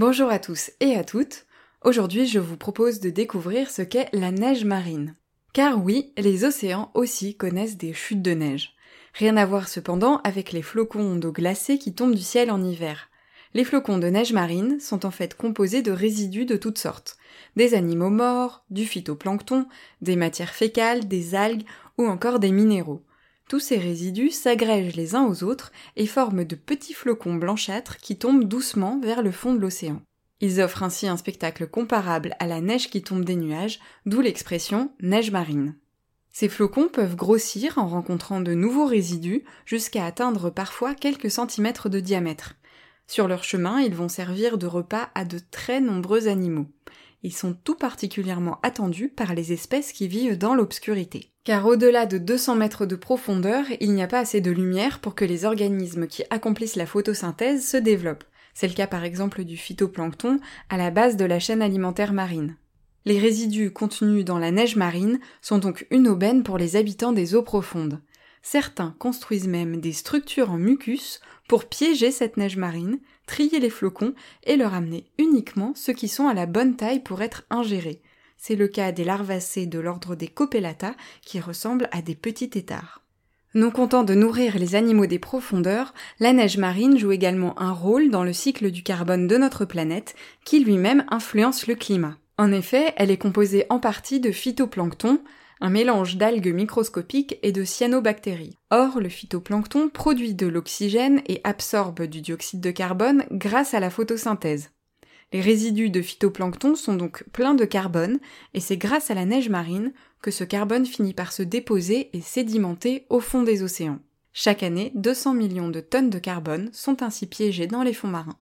Bonjour à tous et à toutes. Aujourd'hui, je vous propose de découvrir ce qu'est la neige marine. Car oui, les océans aussi connaissent des chutes de neige. Rien à voir cependant avec les flocons d'eau glacée qui tombent du ciel en hiver. Les flocons de neige marine sont en fait composés de résidus de toutes sortes. Des animaux morts, du phytoplancton, des matières fécales, des algues ou encore des minéraux. Tous ces résidus s'agrègent les uns aux autres et forment de petits flocons blanchâtres qui tombent doucement vers le fond de l'océan. Ils offrent ainsi un spectacle comparable à la neige qui tombe des nuages, d'où l'expression neige marine. Ces flocons peuvent grossir en rencontrant de nouveaux résidus jusqu'à atteindre parfois quelques centimètres de diamètre. Sur leur chemin, ils vont servir de repas à de très nombreux animaux. Ils sont tout particulièrement attendus par les espèces qui vivent dans l'obscurité. Car au-delà de 200 mètres de profondeur, il n'y a pas assez de lumière pour que les organismes qui accomplissent la photosynthèse se développent. C'est le cas par exemple du phytoplancton à la base de la chaîne alimentaire marine. Les résidus contenus dans la neige marine sont donc une aubaine pour les habitants des eaux profondes. Certains construisent même des structures en mucus pour piéger cette neige marine, trier les flocons et leur amener uniquement ceux qui sont à la bonne taille pour être ingérés. C'est le cas des larvacées de l'ordre des Copelata qui ressemblent à des petits têtards. Non content de nourrir les animaux des profondeurs, la neige marine joue également un rôle dans le cycle du carbone de notre planète qui lui-même influence le climat. En effet, elle est composée en partie de phytoplancton, un mélange d'algues microscopiques et de cyanobactéries. Or, le phytoplancton produit de l'oxygène et absorbe du dioxyde de carbone grâce à la photosynthèse. Les résidus de phytoplancton sont donc pleins de carbone, et c'est grâce à la neige marine que ce carbone finit par se déposer et sédimenter au fond des océans. Chaque année, 200 millions de tonnes de carbone sont ainsi piégées dans les fonds marins.